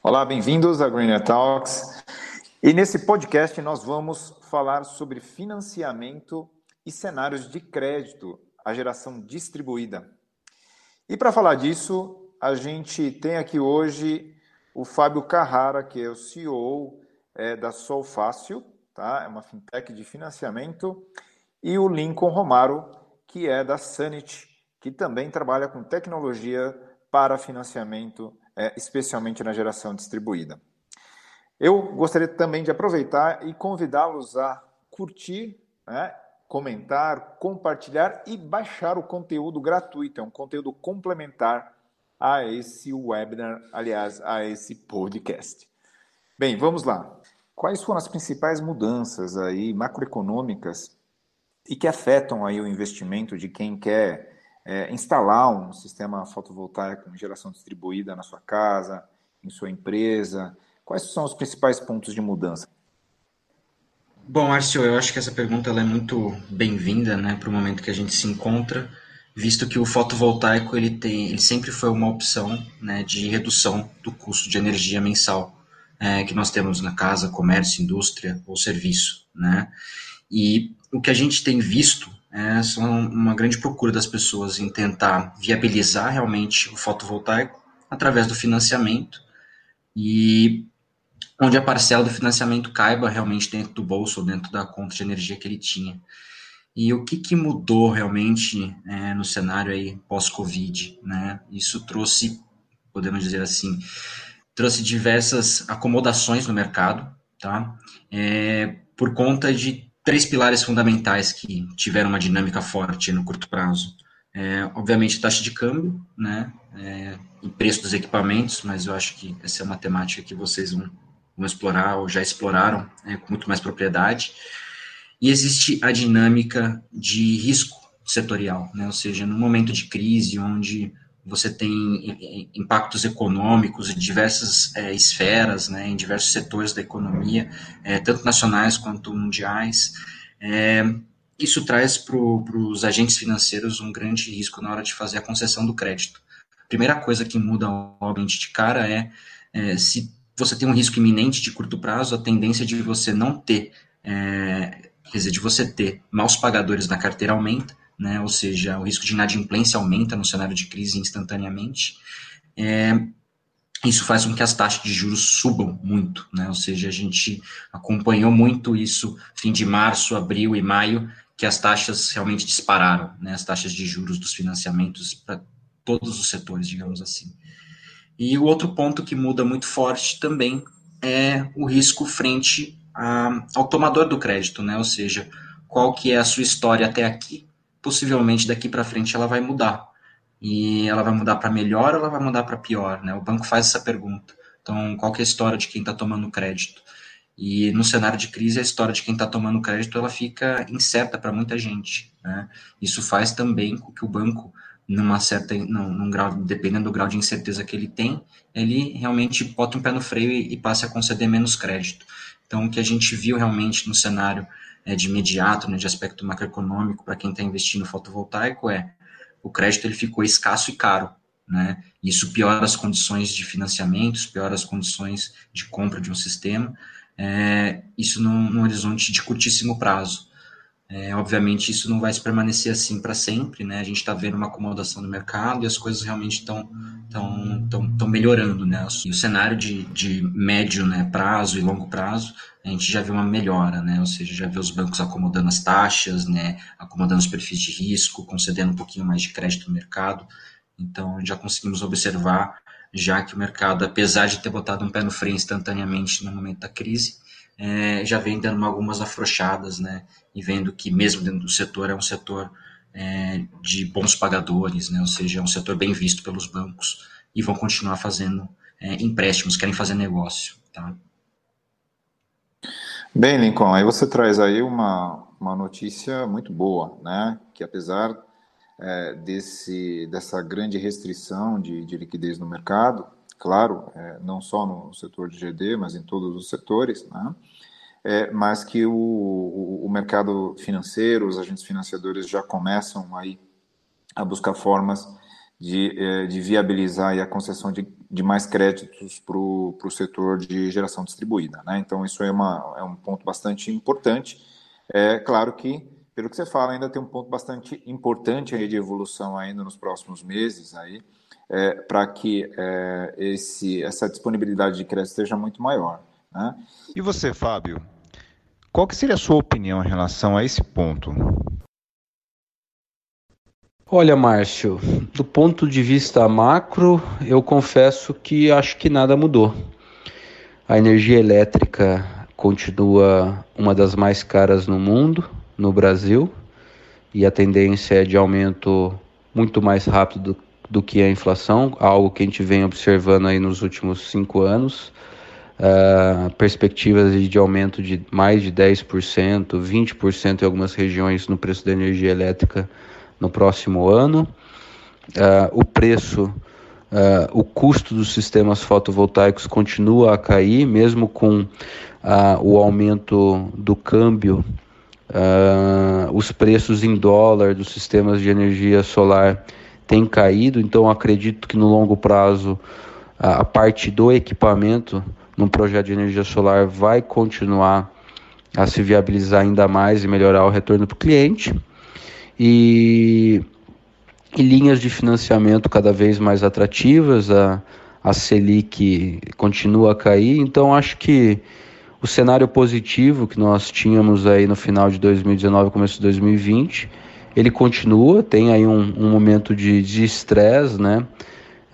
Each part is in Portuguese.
Olá, bem-vindos a Greener Talks. E nesse podcast nós vamos falar sobre financiamento e cenários de crédito, a geração distribuída. E para falar disso, a gente tem aqui hoje o Fábio Carrara, que é o CEO é, da Solfácil, tá? é uma fintech de financiamento, e o Lincoln Romaro, que é da Sanit, que também trabalha com tecnologia para financiamento é, especialmente na geração distribuída. Eu gostaria também de aproveitar e convidá-los a curtir, né, comentar, compartilhar e baixar o conteúdo gratuito, é um conteúdo complementar a esse webinar, aliás, a esse podcast. Bem, vamos lá. Quais foram as principais mudanças aí macroeconômicas e que afetam aí o investimento de quem quer é, instalar um sistema fotovoltaico em geração distribuída na sua casa, em sua empresa? Quais são os principais pontos de mudança? Bom, Márcio, eu acho que essa pergunta é muito bem-vinda né, para o momento que a gente se encontra, visto que o fotovoltaico ele tem, ele sempre foi uma opção né, de redução do custo de energia mensal é, que nós temos na casa, comércio, indústria ou serviço. Né? E o que a gente tem visto é, são uma grande procura das pessoas em tentar viabilizar realmente o fotovoltaico através do financiamento e onde a parcela do financiamento caiba realmente dentro do bolso ou dentro da conta de energia que ele tinha. E o que, que mudou realmente é, no cenário aí pós-Covid, né? Isso trouxe, podemos dizer assim, trouxe diversas acomodações no mercado, tá? É, por conta de três pilares fundamentais que tiveram uma dinâmica forte no curto prazo. É, obviamente, taxa de câmbio, né, é, e preço dos equipamentos, mas eu acho que essa é uma temática que vocês vão, vão explorar ou já exploraram é, com muito mais propriedade. E existe a dinâmica de risco setorial, né, ou seja, no momento de crise, onde você tem impactos econômicos em diversas é, esferas, né, em diversos setores da economia, é, tanto nacionais quanto mundiais. É, isso traz para os agentes financeiros um grande risco na hora de fazer a concessão do crédito. A primeira coisa que muda, obviamente, de cara é, é se você tem um risco iminente de curto prazo, a tendência de você não ter, é, quer dizer, de você ter maus pagadores na carteira aumenta, né? ou seja, o risco de inadimplência aumenta no cenário de crise instantaneamente. É, isso faz com que as taxas de juros subam muito, né? ou seja, a gente acompanhou muito isso fim de março, abril e maio, que as taxas realmente dispararam, né? as taxas de juros dos financiamentos para todos os setores, digamos assim. E o outro ponto que muda muito forte também é o risco frente a, ao tomador do crédito, né? ou seja, qual que é a sua história até aqui, possivelmente daqui para frente ela vai mudar. E ela vai mudar para melhor ou ela vai mudar para pior, né? O banco faz essa pergunta. Então, qual é a história de quem está tomando crédito? E no cenário de crise, a história de quem está tomando crédito ela fica incerta para muita gente. Né? Isso faz também com que o banco, numa certa, num, num, grau, dependendo do grau de incerteza que ele tem, ele realmente bota um pé no freio e, e passe a conceder menos crédito. Então, o que a gente viu realmente no cenário é, de imediato, né, de aspecto macroeconômico, para quem está investindo fotovoltaico, é o crédito ele ficou escasso e caro. Né? Isso piora as condições de financiamentos, piora as condições de compra de um sistema, é, isso num, num, horizonte de curtíssimo prazo. É, obviamente, isso não vai se permanecer assim para sempre, né? A gente está vendo uma acomodação no mercado e as coisas realmente estão tão, tão, tão melhorando, né? E o cenário de, de médio né, prazo e longo prazo a gente já vê uma melhora, né? Ou seja, já vê os bancos acomodando as taxas, né? Acomodando os perfis de risco, concedendo um pouquinho mais de crédito no mercado. Então, já conseguimos observar, já que o mercado, apesar de ter botado um pé no freio instantaneamente no momento da crise, é, já vem dando algumas afrouxadas, né? E vendo que mesmo dentro do setor é um setor é, de bons pagadores, né? Ou seja, é um setor bem visto pelos bancos e vão continuar fazendo é, empréstimos, querem fazer negócio, tá? Bem, Lincoln, aí você traz aí uma, uma notícia muito boa, né? Que apesar é, desse, dessa grande restrição de, de liquidez no mercado, claro, é, não só no setor de GD, mas em todos os setores, né? É, mas que o, o, o, mercado financeiro, os agentes financiadores já começam aí a buscar formas de, é, de viabilizar a concessão de, de mais créditos para o setor de geração distribuída. Né? Então, isso é, uma, é um ponto bastante importante. É claro que, pelo que você fala, ainda tem um ponto bastante importante aí de evolução ainda nos próximos meses aí, é, para que é, esse, essa disponibilidade de crédito seja muito maior. Né? E você, Fábio, qual que seria a sua opinião em relação a esse ponto? Olha, Márcio, do ponto de vista macro, eu confesso que acho que nada mudou. A energia elétrica continua uma das mais caras no mundo, no Brasil, e a tendência é de aumento muito mais rápido do, do que a inflação, algo que a gente vem observando aí nos últimos cinco anos. Uh, perspectivas de aumento de mais de 10%, 20% em algumas regiões no preço da energia elétrica no próximo ano. Uh, o preço, uh, o custo dos sistemas fotovoltaicos continua a cair, mesmo com o aumento do câmbio. os preços em dólar dos sistemas de energia solar têm caído, então acredito que no longo prazo a parte do equipamento num projeto de energia solar vai continuar a se viabilizar ainda mais e melhorar o retorno para o cliente. E, e, linhas de financiamento cada vez mais atrativas, a, a Selic continua a cair, então acho que o cenário positivo que nós tínhamos aí no final de 2019 começo de 2020, ele continua, tem aí um, um momento de estresse, né?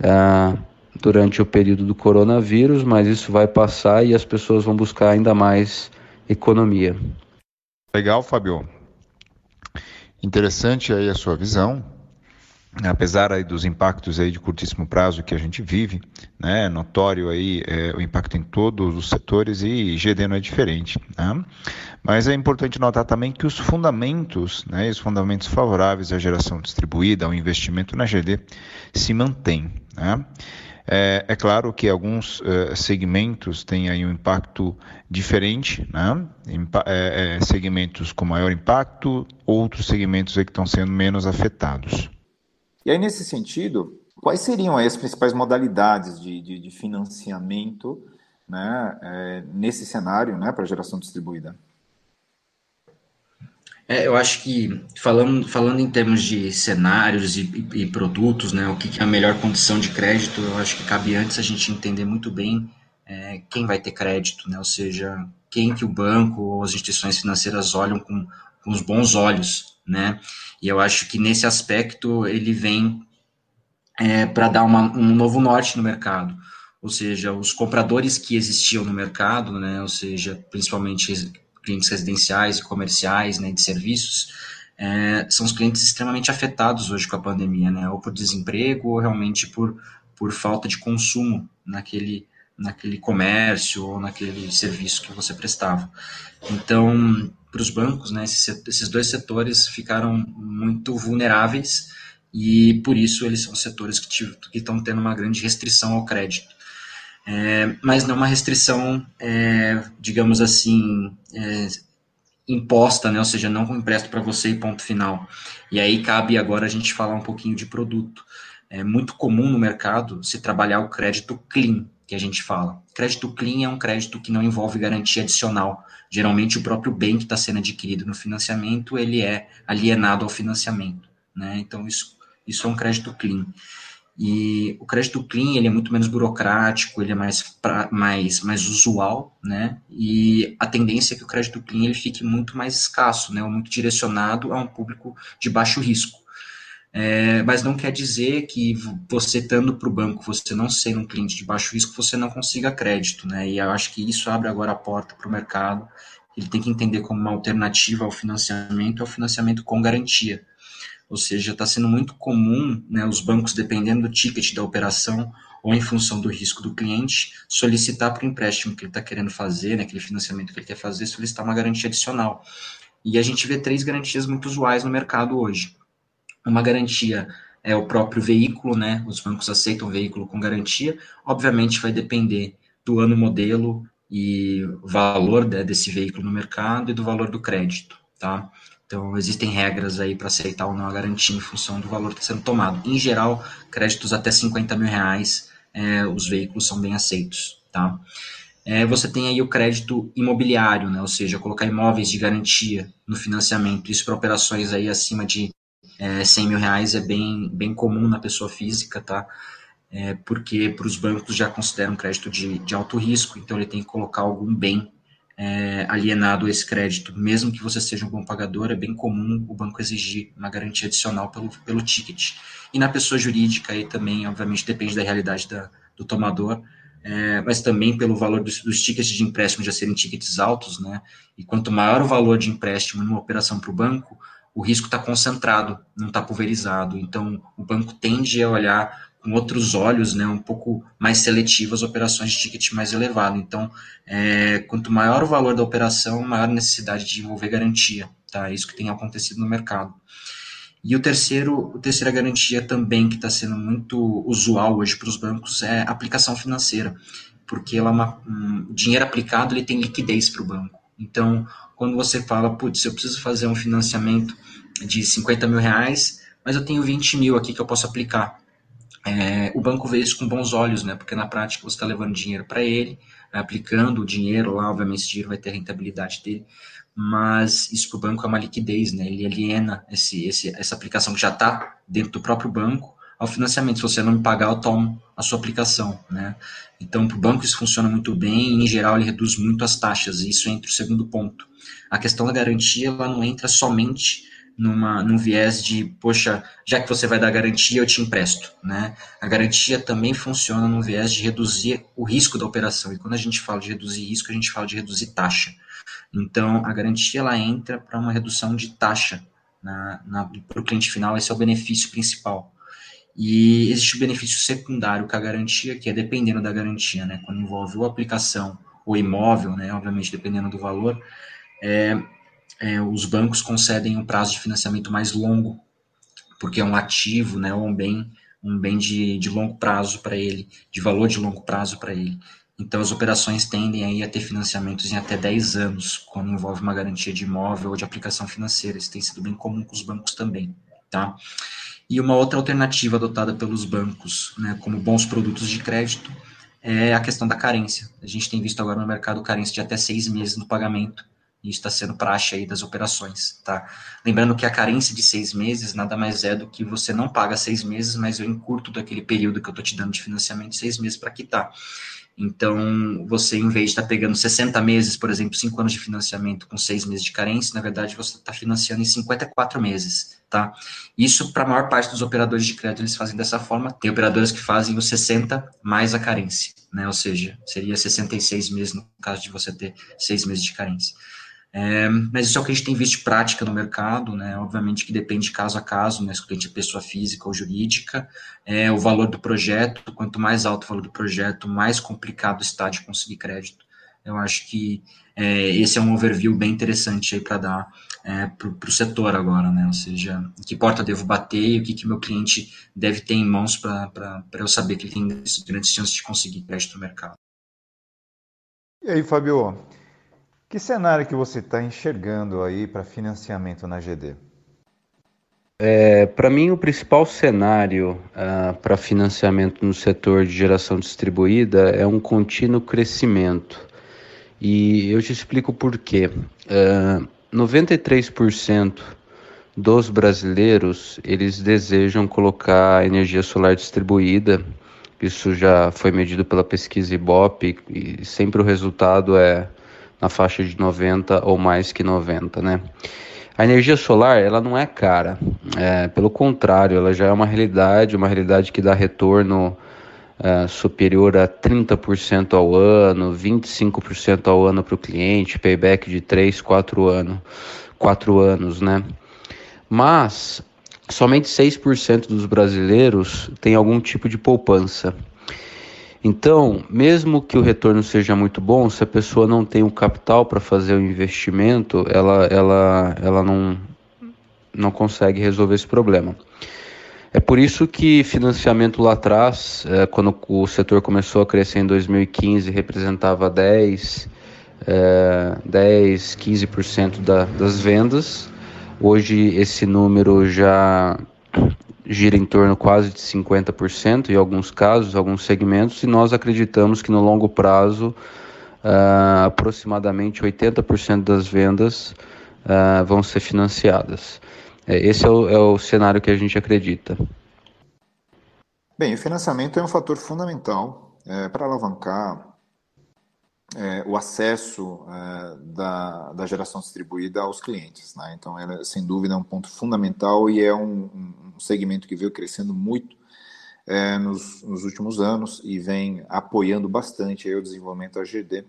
Uh, durante o período do coronavírus, mas isso vai passar e as pessoas vão buscar ainda mais economia. Legal, Fabio. Interessante aí a sua visão. Apesar aí dos impactos aí de curtíssimo prazo que a gente vive, né, notório aí é, o impacto em todos os setores e GD não é diferente. Né? Mas é importante notar também que os fundamentos, né, os fundamentos favoráveis à geração distribuída, ao investimento na GD, se mantêm. Né? É, é claro que alguns uh, segmentos têm aí um impacto diferente, né? Impa é, é, segmentos com maior impacto, outros segmentos aí que estão sendo menos afetados. E aí, nesse sentido, quais seriam as principais modalidades de, de, de financiamento né, é, nesse cenário né, para geração distribuída? É, eu acho que falando, falando em termos de cenários e, e, e produtos, né, o que, é a melhor condição de crédito, eu acho que cabe antes a gente entender muito bem é, quem vai ter crédito, né, ou seja, quem que o banco ou as instituições financeiras olham com, com os bons olhos, né, e eu acho que nesse aspecto ele vem é, para dar uma, um novo norte no mercado, ou seja, os compradores que existiam no mercado, né, ou seja, principalmente clientes residenciais e comerciais, né, de serviços, é, são os clientes extremamente afetados hoje com a pandemia, né, ou por desemprego ou realmente por, por falta de consumo naquele, naquele comércio ou naquele serviço que você prestava. Então, para os bancos, né, esses, esses dois setores ficaram muito vulneráveis e por isso eles são setores que estão tendo uma grande restrição ao crédito é, mas não uma restrição, é, digamos assim, é, imposta, né? ou seja, não empresto para você e ponto final. E aí cabe agora a gente falar um pouquinho de produto. É muito comum no mercado se trabalhar o crédito clean, que a gente fala. Crédito clean é um crédito que não envolve garantia adicional. Geralmente o próprio bem que está sendo adquirido no financiamento, ele é alienado ao financiamento. Né? Então isso, isso é um crédito clean. E o crédito clean ele é muito menos burocrático, ele é mais, pra, mais, mais usual, né? E a tendência é que o crédito clean ele fique muito mais escasso, né? Ou muito direcionado a um público de baixo risco. É, mas não quer dizer que você estando para o banco, você não sendo um cliente de baixo risco, você não consiga crédito, né? E eu acho que isso abre agora a porta para o mercado. Ele tem que entender como uma alternativa ao financiamento, ao financiamento com garantia ou seja, está sendo muito comum né, os bancos, dependendo do ticket da operação ou em função do risco do cliente, solicitar para o empréstimo que ele está querendo fazer, né, aquele financiamento que ele quer fazer, solicitar uma garantia adicional. E a gente vê três garantias muito usuais no mercado hoje. Uma garantia é o próprio veículo, né? Os bancos aceitam veículo com garantia. Obviamente vai depender do ano modelo e valor né, desse veículo no mercado e do valor do crédito, tá? Então, existem regras aí para aceitar ou não a garantia em função do valor que está sendo tomado. Em geral, créditos até 50 mil reais, é, os veículos são bem aceitos, tá? É, você tem aí o crédito imobiliário, né? Ou seja, colocar imóveis de garantia no financiamento. Isso para operações aí acima de é, 100 mil reais é bem, bem comum na pessoa física, tá? É, porque para os bancos já consideram crédito de, de alto risco, então ele tem que colocar algum bem é, alienado esse crédito, mesmo que você seja um bom pagador, é bem comum o banco exigir uma garantia adicional pelo, pelo ticket. E na pessoa jurídica aí também, obviamente, depende da realidade da, do tomador, é, mas também pelo valor dos, dos, tickets de empréstimo já serem tickets altos, né? E quanto maior o valor de empréstimo numa operação para o banco, o risco está concentrado, não está pulverizado. Então, o banco tende a olhar com outros olhos, né, um pouco mais seletivo as operações de ticket mais elevado. Então, é, quanto maior o valor da operação, maior a necessidade de envolver garantia. Tá? É isso que tem acontecido no mercado. E o terceiro, a terceira garantia também que está sendo muito usual hoje para os bancos é aplicação financeira, porque ela é uma, um dinheiro aplicado ele tem liquidez para o banco. Então, quando você fala, putz, eu preciso fazer um financiamento de 50 mil reais, mas eu tenho 20 mil aqui que eu posso aplicar é, o banco vê isso com bons olhos, né? Porque na prática você está levando dinheiro para ele, aplicando o dinheiro lá, obviamente esse dinheiro vai ter a rentabilidade dele, mas isso para o banco é uma liquidez, né? Ele aliena esse, esse, essa aplicação que já está dentro do próprio banco ao financiamento. Se você não me pagar, eu tomo a sua aplicação, né? Então, para o banco isso funciona muito bem e, em geral, ele reduz muito as taxas. E isso entra o segundo ponto. A questão da garantia, ela não entra somente numa, num viés de, poxa, já que você vai dar garantia, eu te empresto. Né? A garantia também funciona num viés de reduzir o risco da operação. E quando a gente fala de reduzir risco, a gente fala de reduzir taxa. Então, a garantia ela entra para uma redução de taxa para o cliente final, esse é o benefício principal. E existe o benefício secundário com a garantia, que é dependendo da garantia, né? quando envolve ou aplicação ou imóvel, né? obviamente dependendo do valor, é, é, os bancos concedem um prazo de financiamento mais longo, porque é um ativo, né, um bem, um bem de, de longo prazo para ele, de valor de longo prazo para ele. Então, as operações tendem aí a ter financiamentos em até 10 anos, quando envolve uma garantia de imóvel ou de aplicação financeira. Isso tem sido bem comum com os bancos também, tá? E uma outra alternativa adotada pelos bancos, né, como bons produtos de crédito, é a questão da carência. A gente tem visto agora no mercado carência de até seis meses no pagamento isso está sendo praxe aí das operações, tá? Lembrando que a carência de seis meses nada mais é do que você não paga seis meses, mas eu encurto daquele período que eu estou te dando de financiamento seis meses para quitar. Então, você, em vez de estar tá pegando 60 meses, por exemplo, 5 anos de financiamento com 6 meses de carência, na verdade, você está financiando em 54 meses, tá? Isso, para a maior parte dos operadores de crédito, eles fazem dessa forma. Tem operadores que fazem os 60 mais a carência, né? Ou seja, seria 66 meses no caso de você ter 6 meses de carência. É, mas isso é o que a gente tem visto de prática no mercado, né? Obviamente que depende de caso a caso, né? Se o cliente é pessoa física ou jurídica, é, o valor do projeto, quanto mais alto o valor do projeto, mais complicado está de conseguir crédito. Eu acho que é, esse é um overview bem interessante aí para dar é, para o setor agora, né? Ou seja, que porta devo bater e o que, que meu cliente deve ter em mãos para eu saber que ele tem grandes chances de conseguir crédito no mercado. E aí, Fabio, que cenário que você está enxergando aí para financiamento na GD? É, para mim, o principal cenário ah, para financiamento no setor de geração distribuída é um contínuo crescimento. E eu te explico por quê. Uh, ah, 93% dos brasileiros eles desejam colocar energia solar distribuída. Isso já foi medido pela pesquisa Ibope e sempre o resultado é na faixa de 90 ou mais que 90, né? A energia solar, ela não é cara, é, pelo contrário, ela já é uma realidade, uma realidade que dá retorno é, superior a 30% ao ano, 25% ao ano para o cliente, payback de 3, 4 anos, 4 anos, né? Mas somente 6% dos brasileiros têm algum tipo de poupança. Então, mesmo que o retorno seja muito bom, se a pessoa não tem o capital para fazer o investimento, ela, ela, ela não, não consegue resolver esse problema. É por isso que financiamento lá atrás, é, quando o setor começou a crescer em 2015, representava 10, é, 10 15% da, das vendas. Hoje esse número já gira em torno quase de 50% em alguns casos, alguns segmentos, e nós acreditamos que no longo prazo, uh, aproximadamente 80% das vendas uh, vão ser financiadas. É, esse é o, é o cenário que a gente acredita. Bem, o financiamento é um fator fundamental é, para alavancar é, o acesso é, da, da geração distribuída aos clientes. Né? Então, ela, sem dúvida, é um ponto fundamental e é um, um segmento que veio crescendo muito é, nos, nos, últimos anos e vem apoiando bastante o desenvolvimento da GD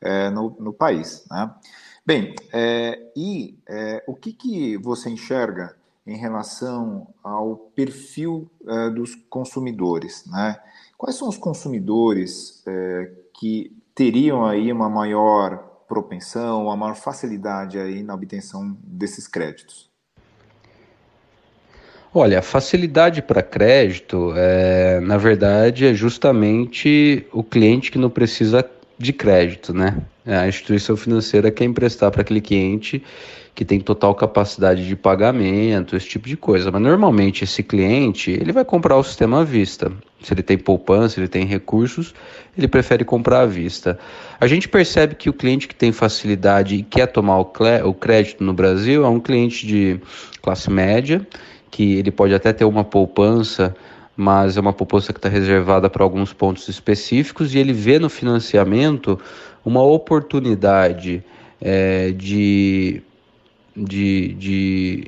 é, no, no, país. Né? Bem, é, e é, o que, que você enxerga em relação ao perfil é, dos consumidores? Né? Quais são os consumidores é, que teriam aí uma maior propensão, uma maior facilidade aí na obtenção desses créditos? Olha, facilidade para crédito, é, na verdade, é justamente o cliente que não precisa de crédito, né? A instituição financeira quer emprestar para aquele cliente que tem total capacidade de pagamento, esse tipo de coisa. Mas normalmente esse cliente ele vai comprar o sistema à vista. Se ele tem poupança, ele tem recursos, ele prefere comprar à vista. A gente percebe que o cliente que tem facilidade e quer tomar o crédito no Brasil é um cliente de classe média, que ele pode até ter uma poupança, mas é uma poupança que está reservada para alguns pontos específicos, e ele vê no financiamento uma oportunidade é, de de, de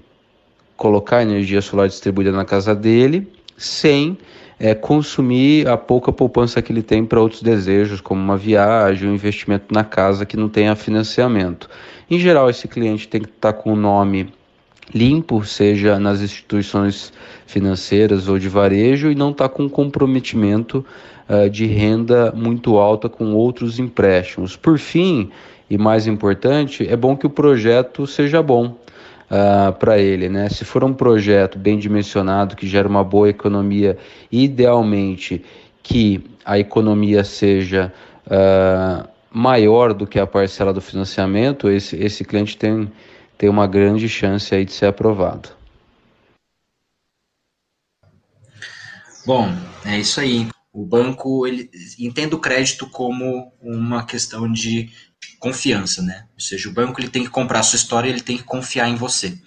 colocar energia solar distribuída na casa dele sem é, consumir a pouca poupança que ele tem para outros desejos, como uma viagem, um investimento na casa que não tenha financiamento. Em geral, esse cliente tem que estar tá com o nome limpo, seja nas instituições financeiras ou de varejo, e não está com comprometimento uh, de renda muito alta com outros empréstimos. Por fim, e mais importante, é bom que o projeto seja bom uh, ah, para ele. Né? Se for um projeto bem dimensionado, que gera uma boa economia, idealmente que a economia seja uh, maior do que a parcela do financiamento, esse, esse cliente tem, tem uma grande chance aí de ser aprovado. Bom, é isso aí. O banco ele entende o crédito como uma questão de confiança, né? Ou seja, o banco ele tem que comprar a sua história, ele tem que confiar em você.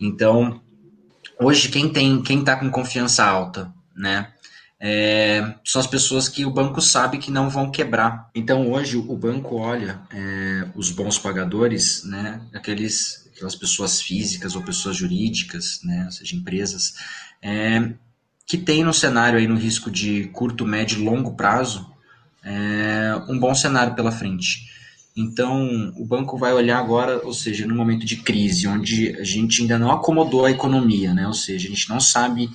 Então, hoje quem tem, quem está com confiança alta, né? É, são as pessoas que o banco sabe que não vão quebrar. Então hoje o banco olha é, os bons pagadores, né? Aqueles, aquelas pessoas físicas ou pessoas jurídicas, né? Ou seja, empresas é, que tem no cenário aí no risco de curto, médio e longo prazo é, um bom cenário pela frente. Então, o banco vai olhar agora, ou seja, no momento de crise, onde a gente ainda não acomodou a economia, né? Ou seja, a gente não sabe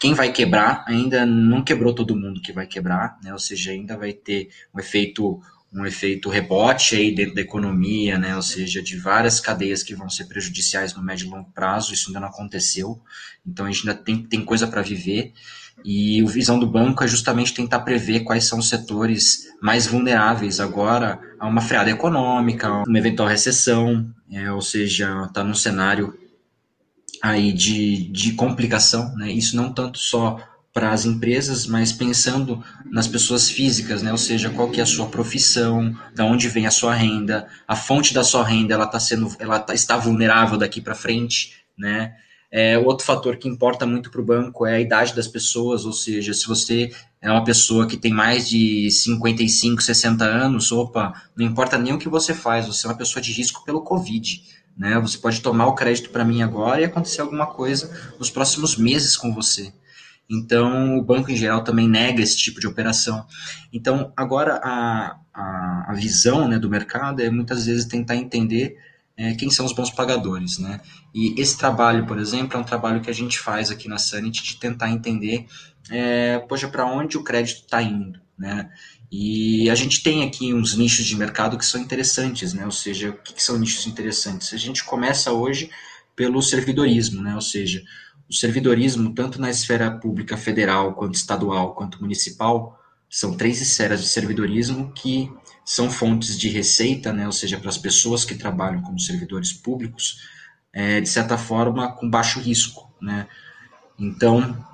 quem vai quebrar, ainda não quebrou todo mundo que vai quebrar, né? Ou seja, ainda vai ter um efeito um efeito rebote aí dentro da economia, né? Ou seja, de várias cadeias que vão ser prejudiciais no médio e longo prazo, isso ainda não aconteceu. Então a gente ainda tem, tem coisa para viver. E a visão do banco é justamente tentar prever quais são os setores mais vulneráveis agora a uma freada econômica, uma eventual recessão, é, ou seja, está num cenário aí de, de complicação, né? Isso não tanto só para as empresas, mas pensando nas pessoas físicas, né? Ou seja, qual que é a sua profissão, da onde vem a sua renda, a fonte da sua renda, ela tá sendo, ela tá, está vulnerável daqui para frente, né? É, outro fator que importa muito para o banco é a idade das pessoas, ou seja, se você é uma pessoa que tem mais de 55, 60 anos, opa, não importa nem o que você faz, você é uma pessoa de risco pelo Covid. Né? Você pode tomar o crédito para mim agora e acontecer alguma coisa nos próximos meses com você. Então, o banco em geral também nega esse tipo de operação. Então, agora a, a, a visão né, do mercado é muitas vezes tentar entender é, quem são os bons pagadores, né? E esse trabalho, por exemplo, é um trabalho que a gente faz aqui na Sanit de tentar entender, é, poxa, para onde o crédito está indo, né? E a gente tem aqui uns nichos de mercado que são interessantes, né? Ou seja, o que, são nichos interessantes? A gente começa hoje pelo servidorismo, né? Ou seja, o servidorismo, tanto na esfera pública federal, quanto estadual, quanto municipal, são três esferas de servidorismo que são fontes de receita, né, ou seja, para as pessoas que trabalham como servidores públicos, é, de certa forma, com baixo risco. Né? Então,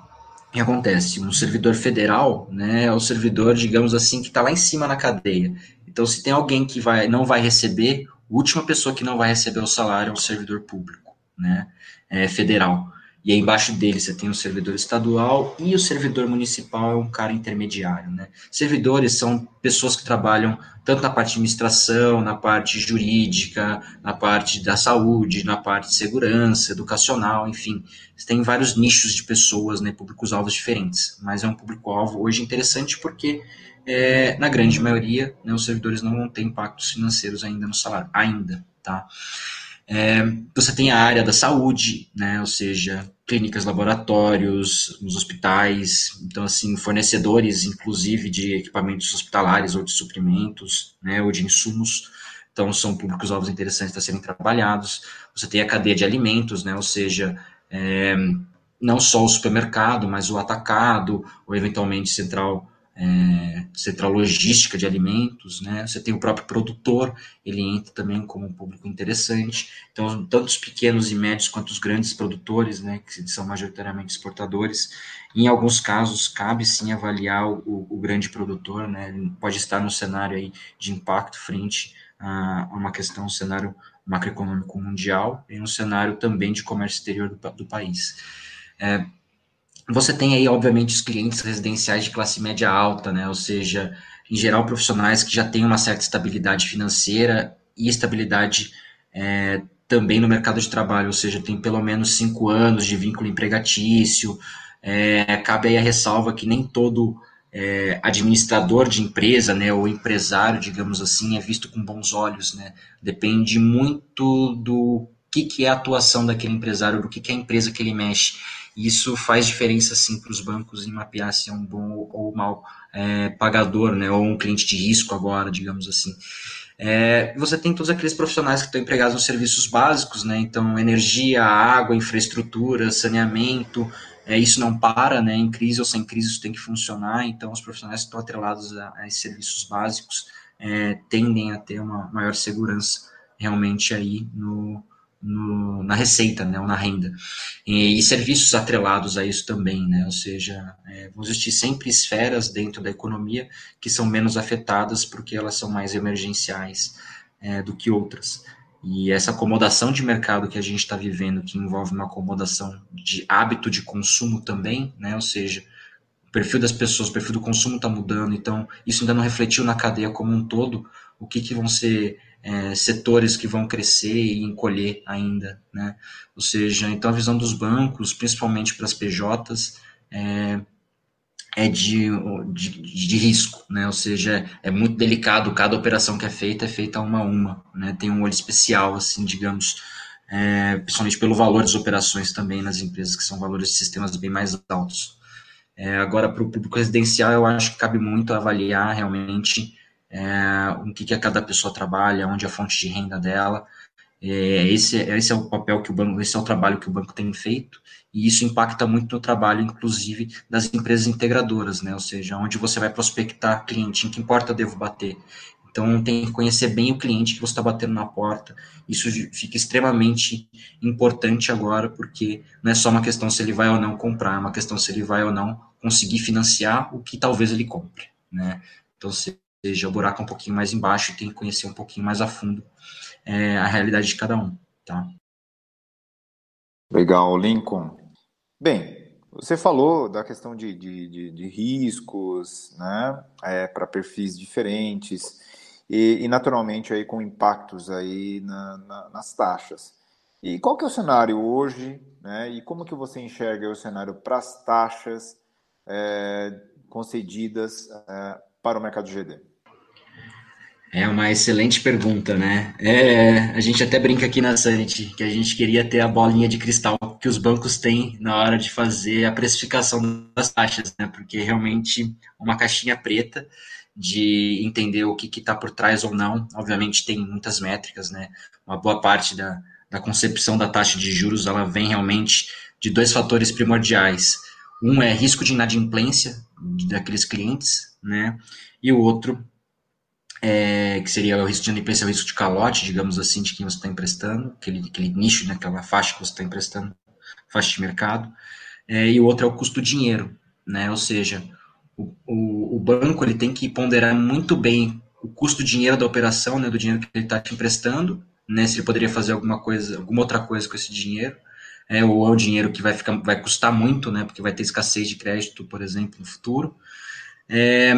que acontece? Um servidor federal né, é o servidor, digamos assim, que está lá em cima na cadeia. Então, se tem alguém que vai, não vai receber, a última pessoa que não vai receber o salário é o servidor público né, é, federal. E aí embaixo dele você tem o servidor estadual e o servidor municipal é um cara intermediário, né? Servidores são pessoas que trabalham tanto na parte de administração, na parte jurídica, na parte da saúde, na parte de segurança, educacional, enfim. Você tem vários nichos de pessoas, né, públicos-alvos diferentes, mas é um público-alvo hoje interessante porque, é, na grande maioria, né, os servidores não vão ter impactos financeiros ainda no salário, ainda, tá? É, você tem a área da saúde, né, ou seja, clínicas, laboratórios, nos hospitais, então assim, fornecedores, inclusive, de equipamentos hospitalares ou de suprimentos, né, ou de insumos, então são públicos-alvos interessantes a serem trabalhados. Você tem a cadeia de alimentos, né, ou seja, é, não só o supermercado, mas o atacado, ou eventualmente central é, central logística de alimentos, né? Você tem o próprio produtor, ele entra também como um público interessante. Então, tanto os pequenos e médios quanto os grandes produtores, né, que são majoritariamente exportadores, em alguns casos cabe sim avaliar o, o grande produtor, né? Ele pode estar no cenário aí de impacto frente a, uma questão, um cenário macroeconômico mundial e um cenário também de comércio exterior do, do país. É, você tem aí, obviamente, os clientes residenciais de classe média alta, né? Ou seja, em geral, profissionais que já têm uma certa estabilidade financeira e estabilidade é, também no mercado de trabalho, ou seja, tem pelo menos cinco anos de vínculo empregatício. É, cabe aí a ressalva que nem todo é, administrador de empresa, né, ou empresário, digamos assim, é visto com bons olhos, né? Depende muito do que, que é a atuação daquele empresário, do que, que é a empresa que ele mexe. Isso faz diferença, sim, para os bancos em mapear se é um bom ou mau é, pagador, né, ou um cliente de risco agora, digamos assim. É, você tem todos aqueles profissionais que estão empregados nos serviços básicos, né, então energia, água, infraestrutura, saneamento, é, isso não para, né, em crise ou sem crise isso tem que funcionar, então os profissionais que estão atrelados a, a esses serviços básicos é, tendem a ter uma maior segurança realmente aí no, no, na receita, né, ou na renda. E, e, serviços atrelados a isso também, né, ou seja, é, vão existir sempre esferas dentro da economia que são menos afetadas porque elas são mais emergenciais é, do que outras. E essa acomodação de mercado que a gente está vivendo, que envolve uma acomodação de hábito de consumo também, né, ou seja, o perfil das pessoas, o perfil do consumo está mudando, então isso ainda não refletiu na cadeia como um todo, o que, que vão ser é, setores que vão crescer e encolher ainda, né? Ou seja, então a visão dos bancos, principalmente para as PJs, é, é de, de, de, risco, né? Ou seja, é muito delicado, cada operação que é feita é feita uma a uma, né? Tem um olho especial, assim, digamos, é, principalmente pelo valor das operações também nas empresas, que são valores de sistemas bem mais altos. É, agora, para o público residencial, eu acho que cabe muito avaliar realmente é, o que, que cada pessoa trabalha, onde é a fonte de renda dela. É, esse, esse é o papel que o banco, esse é o trabalho que o banco tem feito, e isso impacta muito no trabalho, inclusive, das empresas integradoras, né? Ou seja, onde você vai prospectar cliente, em que porta eu devo bater. Então, tem que conhecer bem o cliente que você está batendo na porta. Isso fica extremamente importante agora, porque não é só uma questão se ele vai ou não comprar, é uma questão se ele vai ou não conseguir financiar o que talvez ele compre, né? Então, se seja, o buraco é um pouquinho mais embaixo e tem que conhecer um pouquinho mais a fundo é, a realidade de cada um, tá? Legal, Lincoln. Bem, você falou da questão de, de, de, de riscos, né, é, para perfis diferentes e, e, naturalmente aí com impactos aí na, na, nas taxas. E qual que é o cenário hoje, né, e como que você enxerga o cenário para as taxas é, concedidas é, para o mercado GD? É uma excelente pergunta, né? É, a gente até brinca aqui na Sanity que a gente queria ter a bolinha de cristal que os bancos têm na hora de fazer a precificação das taxas, né? Porque realmente uma caixinha preta de entender o que está por trás ou não. Obviamente tem muitas métricas, né? Uma boa parte da, da concepção da taxa de juros ela vem realmente de dois fatores primordiais. Um é risco de inadimplência daqueles clientes, né? E o outro é, que seria o risco de inadimplência, o risco de calote, digamos assim, de quem você está emprestando, aquele, aquele nicho, né, aquela faixa que você está emprestando, faixa de mercado. É, e o outro é o custo dinheiro, né? Ou seja, o, o, o, banco ele tem que ponderar muito bem o custo dinheiro da operação, né, do dinheiro que ele está te emprestando, né, se ele poderia fazer alguma coisa, alguma outra coisa com esse dinheiro, é, ou é um dinheiro que vai ficar, vai custar muito, né, porque vai ter escassez de crédito, por exemplo, no futuro. É,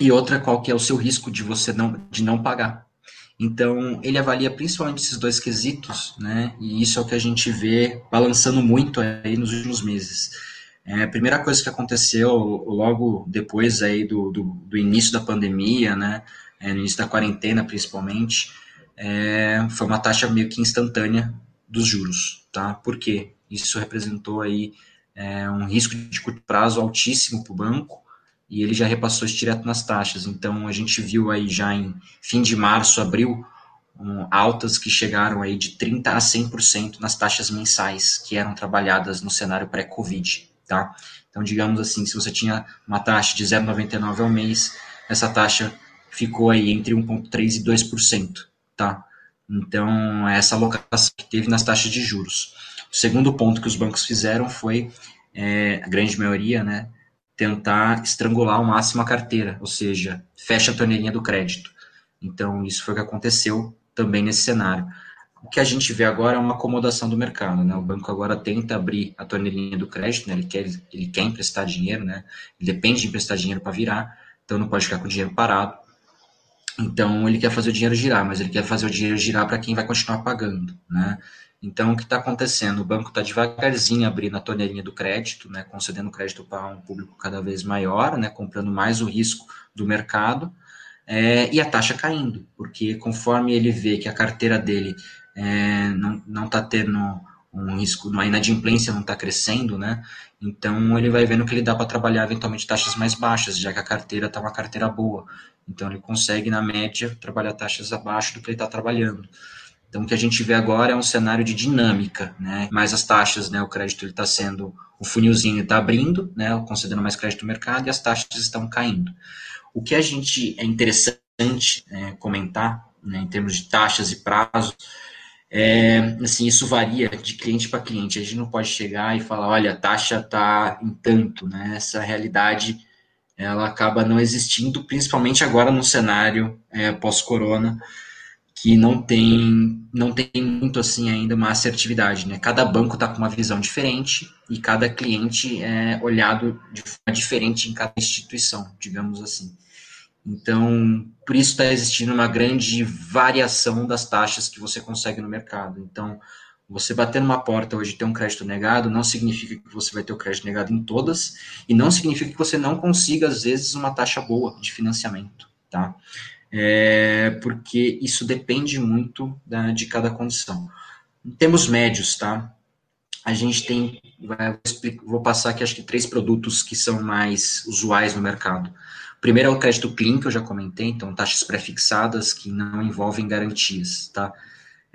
e outra, qual que é o seu risco de você não, de não pagar. Então, ele avalia principalmente esses dois quesitos, né, e isso é o que a gente vê balançando muito aí nos últimos meses. É, a primeira coisa que aconteceu logo depois aí do, do, do início da pandemia, né, é, no início da quarentena principalmente, é, foi uma taxa meio que instantânea dos juros, tá? Porque isso representou aí é, um risco de curto prazo altíssimo para o banco e ele já repassou isso direto nas taxas. Então a gente viu aí já em fim de março, abril, um, altas que chegaram aí de 30 a 100% nas taxas mensais que eram trabalhadas no cenário pré-Covid, tá? Então digamos assim, se você tinha uma taxa de 0,99 ao mês, essa taxa ficou aí entre 1,3 e 2%, tá? Então, essa alocação que teve nas taxas de juros. O segundo ponto que os bancos fizeram foi, é, a grande maioria, né, tentar estrangular ao máximo a carteira, ou seja, fecha a torneirinha do crédito. Então, isso foi o que aconteceu também nesse cenário. O que a gente vê agora é uma acomodação do mercado, né? O banco agora tenta abrir a torneirinha do crédito, né? Ele quer, ele quer emprestar dinheiro, né? Ele depende de emprestar dinheiro para virar, então não pode ficar com o dinheiro parado. Então ele quer fazer o dinheiro girar, mas ele quer fazer o dinheiro girar para quem vai continuar pagando, né? Então o que está acontecendo? O banco está devagarzinho abrindo a torneirinha do crédito, né? Concedendo crédito para um público cada vez maior, né? Comprando mais o risco do mercado é, e a taxa caindo, porque conforme ele vê que a carteira dele é, não está tendo um risco, a inadimplência não está crescendo, né? Então ele vai vendo que ele dá para trabalhar eventualmente taxas mais baixas, já que a carteira está uma carteira boa. Então ele consegue, na média, trabalhar taxas abaixo do que ele está trabalhando. Então o que a gente vê agora é um cenário de dinâmica, né? Mais as taxas, né? O crédito está sendo, o funilzinho está abrindo, né? Concedendo mais crédito no mercado e as taxas estão caindo. O que a gente é interessante é, comentar, né, em termos de taxas e prazos, é, assim, isso varia de cliente para cliente. A gente não pode chegar e falar, olha, a taxa está em tanto, né? Essa realidade ela acaba não existindo, principalmente agora no cenário é, pós-corona, que não tem, não tem muito assim ainda uma assertividade. Né? Cada banco está com uma visão diferente e cada cliente é olhado de forma diferente em cada instituição, digamos assim. Então, por isso está existindo uma grande variação das taxas que você consegue no mercado. Então, você bater numa porta hoje e ter um crédito negado não significa que você vai ter o crédito negado em todas e não significa que você não consiga, às vezes, uma taxa boa de financiamento, tá? É, porque isso depende muito da, de cada condição. Em termos médios, tá? A gente tem, vou passar aqui acho que três produtos que são mais usuais no mercado. Primeiro é o crédito clean, que eu já comentei, então taxas pré-fixadas que não envolvem garantias, tá?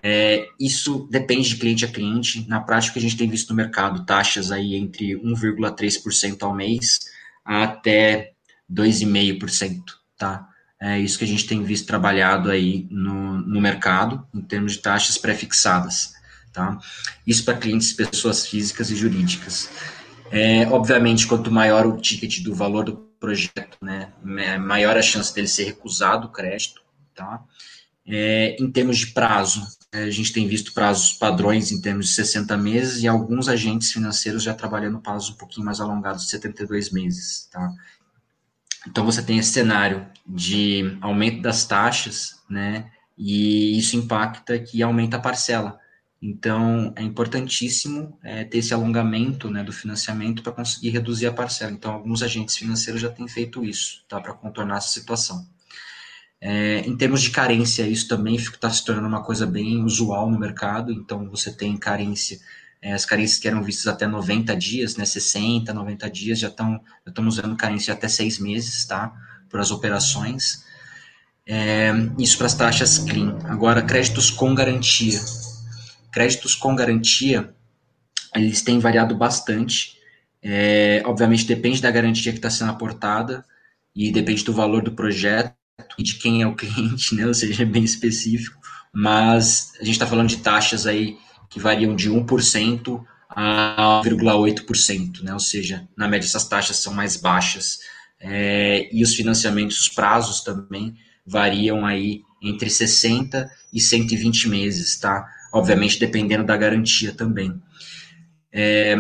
É, isso depende de cliente a cliente. Na prática, a gente tem visto no mercado taxas aí entre 1,3% ao mês até 2,5%, tá? É isso que a gente tem visto trabalhado aí no, no mercado, em termos de taxas pré-fixadas, tá? Isso para clientes, pessoas físicas e jurídicas. É, obviamente, quanto maior o ticket do valor do projeto, né, maior a chance dele ser recusado o crédito, tá? É, em termos de prazo, a gente tem visto prazos padrões em termos de 60 meses e alguns agentes financeiros já trabalhando prazos um pouquinho mais alongados de 72 meses. Tá? Então você tem esse cenário de aumento das taxas, né? E isso impacta que aumenta a parcela. Então é importantíssimo é, ter esse alongamento né, do financiamento para conseguir reduzir a parcela. Então alguns agentes financeiros já têm feito isso, tá? Para contornar essa situação. É, em termos de carência, isso também está se tornando uma coisa bem usual no mercado, então você tem carência, é, as carências que eram vistas até 90 dias, né, 60, 90 dias, já estão estão usando carência até seis meses, tá, para as operações. É, isso para as taxas clean. Agora, créditos com garantia. Créditos com garantia, eles têm variado bastante. É, obviamente depende da garantia que está sendo aportada e depende do valor do projeto e de quem é o cliente, né? Ou seja, é bem específico. Mas a gente está falando de taxas aí que variam de 1% a 1,8%, né? Ou seja, na média essas taxas são mais baixas. É, e os financiamentos, os prazos também variam aí entre 60 e 120 meses, tá? Obviamente dependendo da garantia também. É,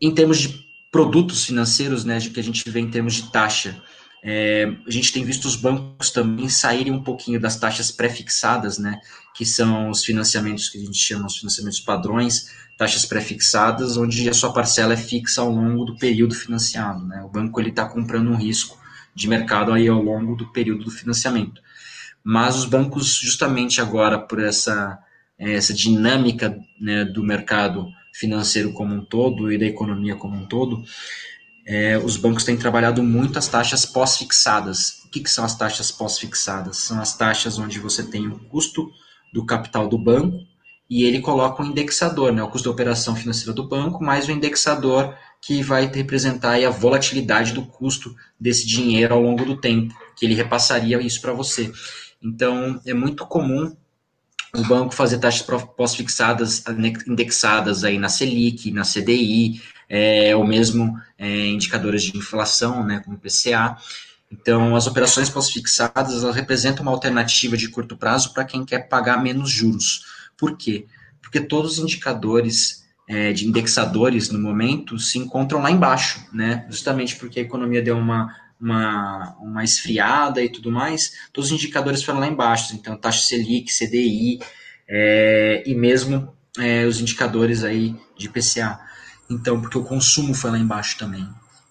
em termos de produtos financeiros, né, que a gente vê em termos de taxa, é, a gente tem visto os bancos também saírem um pouquinho das taxas pré-fixadas, né, que são os financiamentos que a gente chama os financiamentos padrões, taxas pré-fixadas, onde a sua parcela é fixa ao longo do período financiado. Né? O banco ele está comprando um risco de mercado aí ao longo do período do financiamento. Mas os bancos, justamente agora, por essa, essa dinâmica né, do mercado financeiro como um todo e da economia como um todo, é, os bancos têm trabalhado muito as taxas pós-fixadas. O que, que são as taxas pós-fixadas? São as taxas onde você tem o custo do capital do banco e ele coloca um indexador, né, o custo da operação financeira do banco, mais o indexador que vai representar a volatilidade do custo desse dinheiro ao longo do tempo, que ele repassaria isso para você. Então, é muito comum o banco fazer taxas pós-fixadas indexadas aí na Selic, na CDI, é, ou mesmo é, indicadores de inflação, né, como PCA. Então, as operações pós-fixadas representam uma alternativa de curto prazo para quem quer pagar menos juros. Por quê? Porque todos os indicadores é, de indexadores no momento se encontram lá embaixo, né? Justamente porque a economia deu uma, uma, uma esfriada e tudo mais, todos os indicadores foram lá embaixo. Então, taxa Selic, CDI é, e mesmo é, os indicadores aí de PCA. Então, porque o consumo foi lá embaixo também.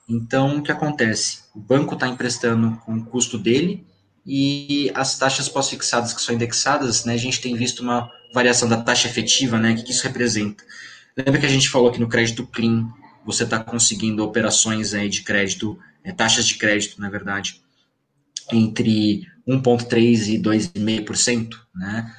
Então, o que acontece? O banco está emprestando com o custo dele e as taxas pós-fixadas que são indexadas, né, a gente tem visto uma variação da taxa efetiva, né, o que, isso representa? Lembra que a gente falou que no crédito clean você está conseguindo operações aí de crédito, é, taxas de crédito, na verdade, entre 1,3% e 2,5%, né?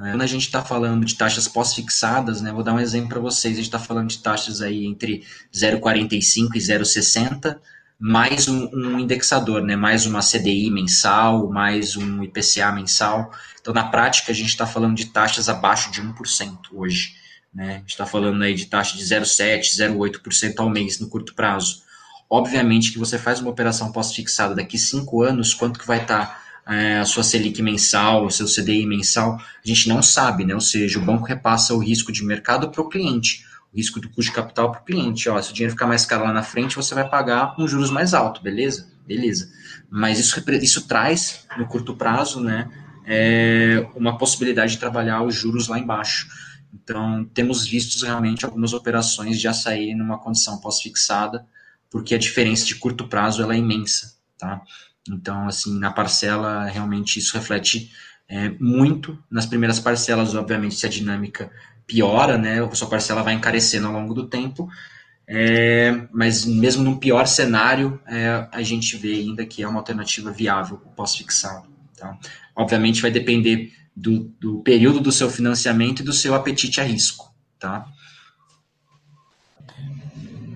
Quando a gente está falando de taxas pós-fixadas, né, vou dar um exemplo para vocês, a gente está falando de taxas aí entre 0,45 e 0,60, mais um, um, indexador, né? mais uma CDI mensal, mais um IPCA mensal. Então, na prática, a gente está falando de taxas abaixo de 1% hoje. Né? A gente está falando aí de taxa de 0,7%, 0,8% ao mês no curto prazo. Obviamente que você faz uma operação pós-fixada daqui cinco anos, quanto que vai estar tá, é, a sua Selic mensal, o seu CDI mensal, a gente não sabe, né? Ou seja, o banco repassa o risco de mercado para o cliente o risco do custo de capital para o cliente. Ó, se o dinheiro ficar mais caro lá na frente, você vai pagar um juros mais alto, beleza? Beleza. Mas isso, isso traz, no curto prazo, né, é, uma possibilidade de trabalhar os juros lá embaixo. Então, temos visto realmente algumas operações já saírem numa condição pós-fixada, porque a diferença de curto prazo ela é imensa, tá? Então, assim, na parcela, realmente isso reflete é, muito. Nas primeiras parcelas, obviamente, se a dinâmica piora, né? A sua parcela vai encarecendo ao longo do tempo. É, mas mesmo num pior cenário, é, a gente vê ainda que é uma alternativa viável o pós-fixado. Tá? Obviamente vai depender do, do, período do seu financiamento e do seu apetite a risco. Tá?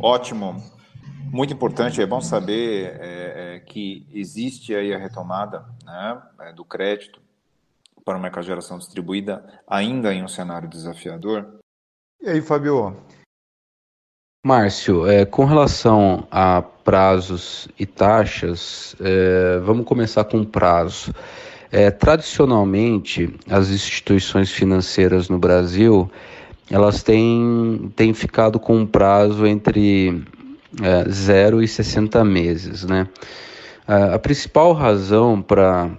Ótimo. Muito importante, é bom saber é, é que existe aí a retomada né, é, do crédito para o mercado de geração distribuída, ainda em um cenário desafiador? E aí, Fabio? Márcio, é, com relação a prazos e taxas, é, vamos começar com prazo. É, tradicionalmente, as instituições financeiras no Brasil, elas têm, têm ficado com um prazo entre é, 0 e 60 meses, né? A principal razão para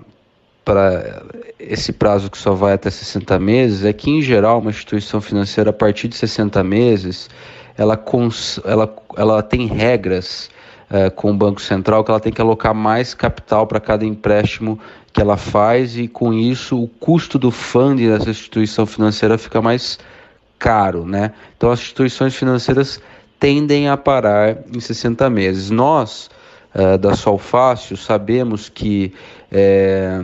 para esse prazo que só vai até 60 meses é que, em geral, uma instituição financeira, a partir de 60 meses, ela, cons ela, ela tem regras é, com o Banco Central que ela tem que alocar mais capital para cada empréstimo que ela faz e, com isso, o custo do funding dessa instituição financeira fica mais caro. Né? Então, as instituições financeiras tendem a parar em 60 meses. Nós, é, da Solfácil, sabemos que. É,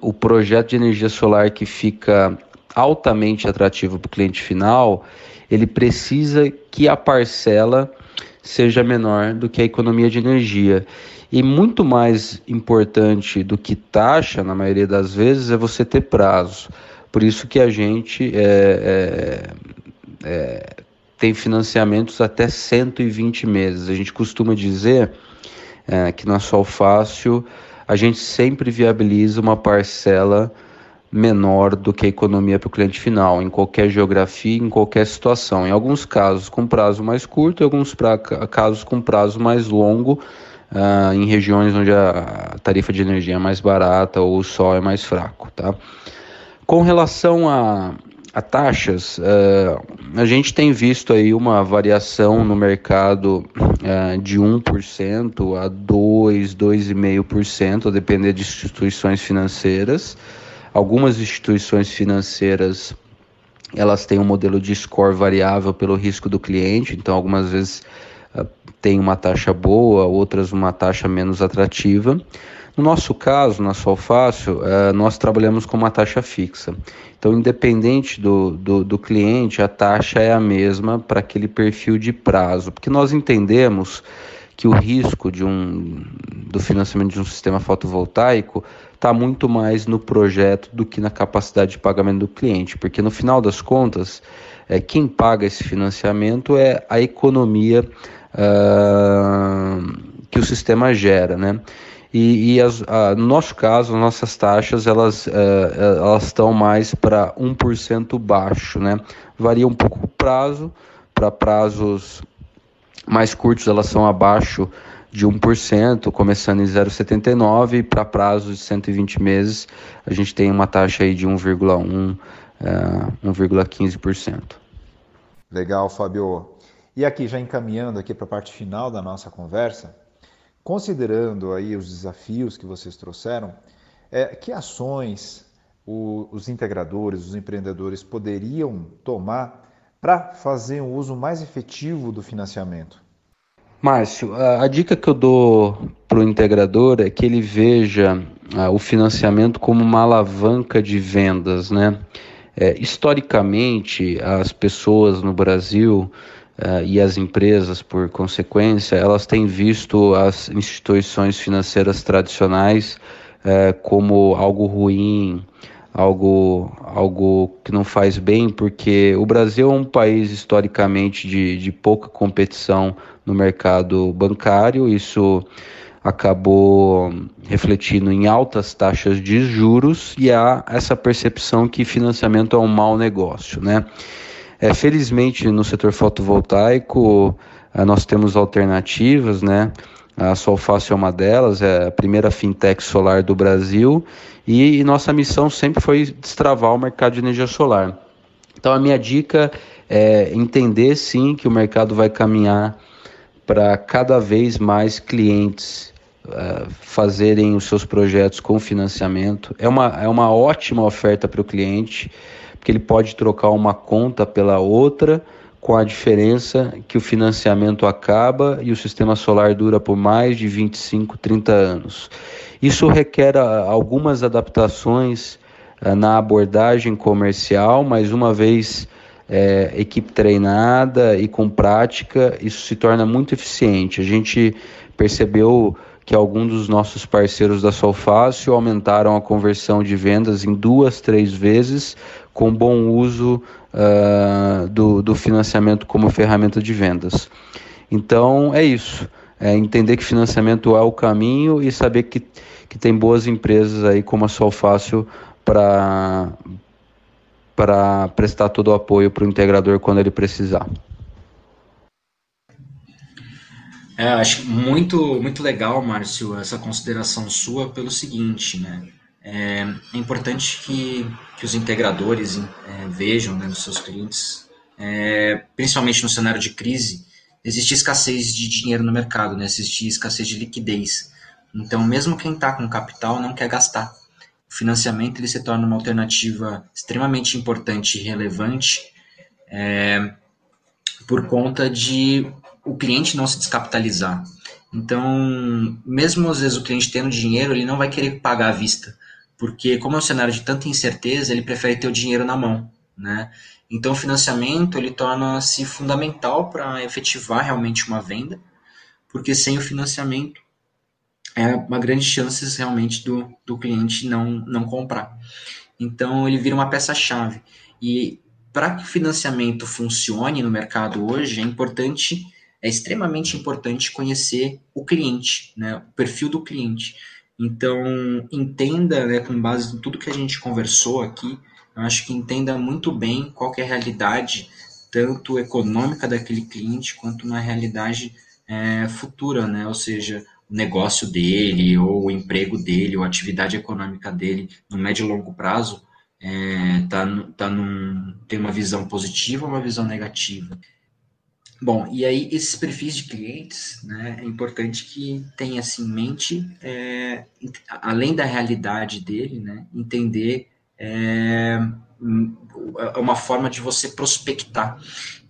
o projeto de energia solar que fica altamente atrativo para o cliente final, ele precisa que a parcela seja menor do que a economia de energia. E muito mais importante do que taxa, na maioria das vezes, é você ter prazo. Por isso que a gente é, é, é, tem financiamentos até 120 meses. A gente costuma dizer é, que na Sol Fácil a gente sempre viabiliza uma parcela menor do que a economia para o cliente final, em qualquer geografia, em qualquer situação. Em alguns casos com prazo mais curto, em alguns pra, casos com prazo mais longo, uh, em regiões onde a tarifa de energia é mais barata ou o sol é mais fraco. Tá? Com relação a, a taxas, uh, a gente tem visto aí uma variação no mercado uh, de 1% a 2%, 2,5%, a depender de instituições financeiras. Algumas instituições financeiras elas têm um modelo de score variável pelo risco do cliente, então algumas vezes uh, tem uma taxa boa, outras uma taxa menos atrativa. No nosso caso, na Solfácil, nós trabalhamos com uma taxa fixa. Então, independente do, do, do cliente, a taxa é a mesma para aquele perfil de prazo, porque nós entendemos que o risco de um, do financiamento de um sistema fotovoltaico está muito mais no projeto do que na capacidade de pagamento do cliente, porque no final das contas, é, quem paga esse financiamento é a economia uh, que o sistema gera, né? E, e as, uh, no nosso caso, as nossas taxas elas uh, elas estão mais para 1% baixo, né? Varia um pouco o prazo, para prazos mais curtos elas são abaixo de 1%, começando em 0,79 para prazos de 120 meses, a gente tem uma taxa aí de 1,1, uh, 1,15%. Legal, Fábio. E aqui já encaminhando aqui para a parte final da nossa conversa, considerando aí os desafios que vocês trouxeram, é, que ações o, os integradores, os empreendedores poderiam tomar para fazer um uso mais efetivo do financiamento? Márcio, a, a dica que eu dou para o integrador é que ele veja o financiamento como uma alavanca de vendas, né? É, historicamente, as pessoas no Brasil uh, e as empresas, por consequência, elas têm visto as instituições financeiras tradicionais uh, como algo ruim, algo, algo que não faz bem, porque o Brasil é um país historicamente de, de pouca competição no mercado bancário, isso acabou refletindo em altas taxas de juros e há essa percepção que financiamento é um mau negócio, né? É, felizmente no setor fotovoltaico eh, nós temos alternativas, né? A Solfácil é uma delas, é a primeira fintech solar do Brasil e, e nossa missão sempre foi destravar o mercado de energia solar. Então a minha dica é entender sim que o mercado vai caminhar para cada vez mais clientes uh, fazerem os seus projetos com financiamento. É uma, é uma ótima oferta para o cliente, porque ele pode trocar uma conta pela outra com a diferença que o financiamento acaba e o sistema solar dura por mais de 25, 30 anos. Isso requer ah, algumas adaptações ah, na abordagem comercial, mas uma vez é, equipe treinada e com prática, isso se torna muito eficiente. A gente percebeu que alguns dos nossos parceiros da Solfácil aumentaram a conversão de vendas em duas, três vezes com bom uso uh, do, do financiamento como ferramenta de vendas. Então é isso. É entender que financiamento é o caminho e saber que, que tem boas empresas aí como a Solfácil para prestar todo o apoio para o integrador quando ele precisar. É, acho muito, muito legal, Márcio, essa consideração sua pelo seguinte, né? É, é importante que, que os integradores é, vejam né, nos seus clientes, é, principalmente no cenário de crise, existe escassez de dinheiro no mercado, né? existe escassez de liquidez. Então, mesmo quem está com capital não quer gastar. O financiamento ele se torna uma alternativa extremamente importante e relevante é, por conta de o cliente não se descapitalizar. Então, mesmo às vezes o cliente tendo dinheiro, ele não vai querer pagar à vista, porque como é um cenário de tanta incerteza, ele prefere ter o dinheiro na mão, né? Então, o financiamento ele torna-se fundamental para efetivar realmente uma venda, porque sem o financiamento é uma grande chance realmente do, do cliente não, não comprar. Então, ele vira uma peça-chave. E para que o financiamento funcione no mercado hoje, é importante, é extremamente importante conhecer o cliente, né, o perfil do cliente. Então, entenda, né, com base em tudo que a gente conversou aqui, eu acho que entenda muito bem qual é a realidade, tanto econômica daquele cliente, quanto na realidade é, futura, né? Ou seja, o negócio dele, ou o emprego dele, ou a atividade econômica dele, no médio e longo prazo, é, tá, tá num, tem uma visão positiva ou uma visão negativa. Bom, e aí esses perfis de clientes, né, é importante que tenha assim, em mente, é, além da realidade dele, né, entender é, é uma forma de você prospectar.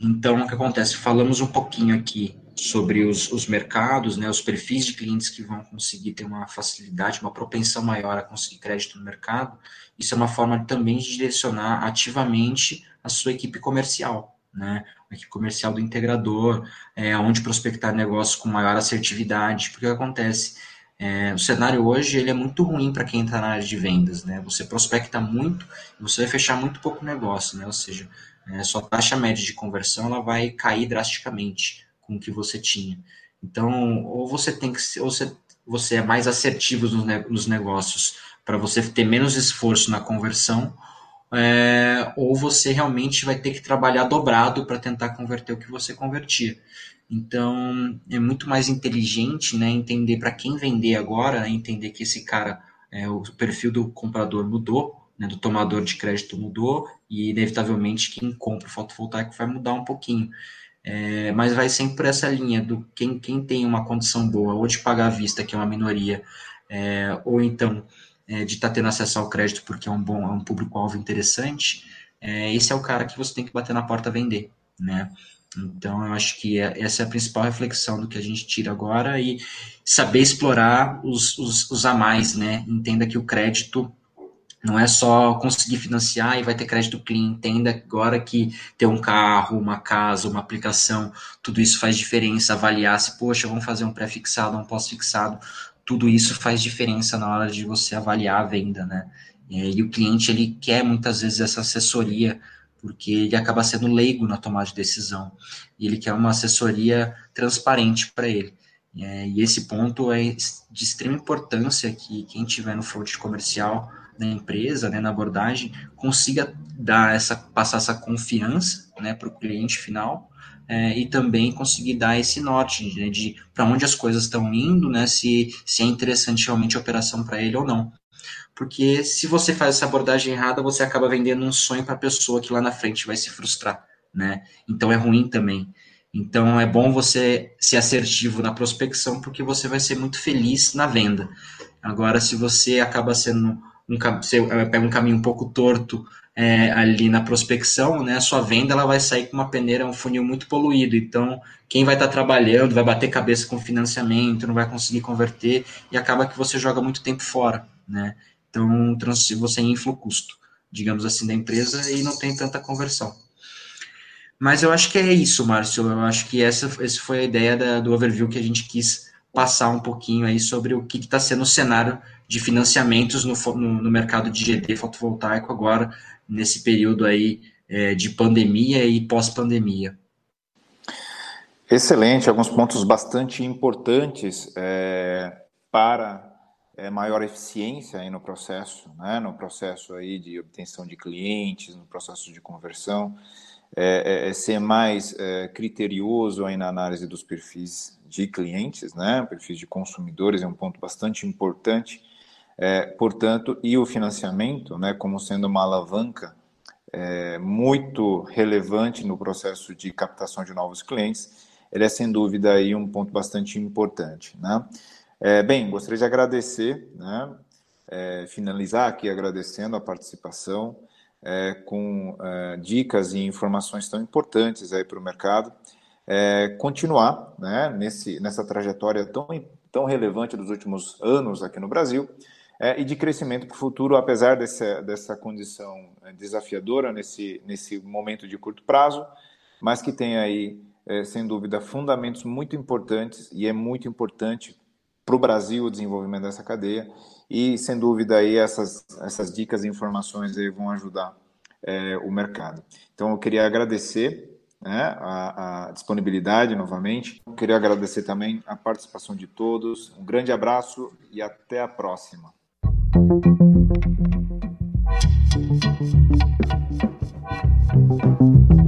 Então, o que acontece? Falamos um pouquinho aqui sobre os, os mercados, né, os perfis de clientes que vão conseguir ter uma facilidade, uma propensão maior a conseguir crédito no mercado. Isso é uma forma também de direcionar ativamente a sua equipe comercial, né? A equipe comercial do integrador, é, onde prospectar negócios com maior assertividade, porque o que acontece? É, o cenário hoje ele é muito ruim para quem está na área de vendas, né? Você prospecta muito você vai fechar muito pouco negócio, né? Ou seja, é, sua taxa média de conversão ela vai cair drasticamente com o que você tinha. Então, ou você tem que ou você, você é mais assertivo nos, nos negócios para você ter menos esforço na conversão, é, ou você realmente vai ter que trabalhar dobrado para tentar converter o que você convertia. Então, é muito mais inteligente né, entender para quem vender agora, né, entender que esse cara, é, o perfil do comprador mudou, né, do tomador de crédito mudou, e inevitavelmente quem compra o fotovoltaico vai mudar um pouquinho. É, mas vai sempre por essa linha do quem, quem tem uma condição boa, ou de pagar à vista, que é uma minoria, é, ou então é, de estar tá tendo acesso ao crédito porque é um bom, é um público-alvo interessante, é, esse é o cara que você tem que bater na porta vender, né? Então, eu acho que é, essa é a principal reflexão do que a gente tira agora e saber explorar os, os, os a mais, né? Entenda que o crédito não é só conseguir financiar e vai ter crédito clean. Entenda agora que ter um carro, uma casa, uma aplicação, tudo isso faz diferença. Avaliar se, poxa, vamos fazer um pré-fixado, um pós-fixado. Tudo isso faz diferença na hora de você avaliar a venda, né? E o cliente, ele quer muitas vezes essa assessoria porque ele acaba sendo leigo na tomada de decisão e ele quer uma assessoria transparente para ele. E esse ponto é de extrema importância que quem tiver no front comercial da empresa, né, na abordagem, consiga dar essa, passar essa confiança né, para o cliente final é, e também conseguir dar esse norte né, de para onde as coisas estão indo, né, se, se é interessante realmente a operação para ele ou não. Porque se você faz essa abordagem errada, você acaba vendendo um sonho para a pessoa que lá na frente vai se frustrar, né? Então é ruim também. Então é bom você ser assertivo na prospecção, porque você vai ser muito feliz na venda. Agora, se você acaba sendo um, você eh, pega um caminho um pouco torto é, ali na prospecção, né, a sua venda ela vai sair com uma peneira, um funil muito poluído. Então, quem vai estar tá trabalhando vai bater cabeça com financiamento, não vai conseguir converter e acaba que você joga muito tempo fora, né? Então, você infla o custo, digamos assim, da empresa e não tem tanta conversão. Mas eu acho que é isso, Márcio. Eu acho que essa, essa foi a ideia da, do overview que a gente quis passar um pouquinho aí sobre o que está sendo o cenário de financiamentos no, no, no, mercado de GD fotovoltaico agora, nesse período aí é, de pandemia e pós-pandemia. Excelente, alguns pontos bastante importantes é, para é, maior eficiência aí no processo, né, no processo aí de obtenção de clientes, no processo de conversão, é, é, é ser mais é, criterioso aí na análise dos perfis de clientes, né, perfis de consumidores é um ponto bastante importante, é, portanto, e o financiamento, né, como sendo uma alavanca é, muito relevante no processo de captação de novos clientes, ele é sem dúvida aí um ponto bastante importante, né? É, bem, gostaria de agradecer, né, é, finalizar aqui agradecendo a participação é, com é, dicas e informações tão importantes aí para o mercado. Continuar né, nesse, nessa trajetória tão, tão relevante dos últimos anos aqui no Brasil, é, e de crescimento para o futuro, apesar dessa, dessa condição é, desafiadora nesse, nesse momento de curto prazo, mas que tem aí, é, sem dúvida, fundamentos muito importantes e é muito importante para o Brasil o desenvolvimento dessa cadeia e, sem dúvida, aí essas, essas dicas e informações aí vão ajudar é, o mercado. Então, eu queria agradecer né, a, a, disponibilidade novamente. Queria agradecer também a participação de todos. Um grande abraço e até a próxima. Thank you.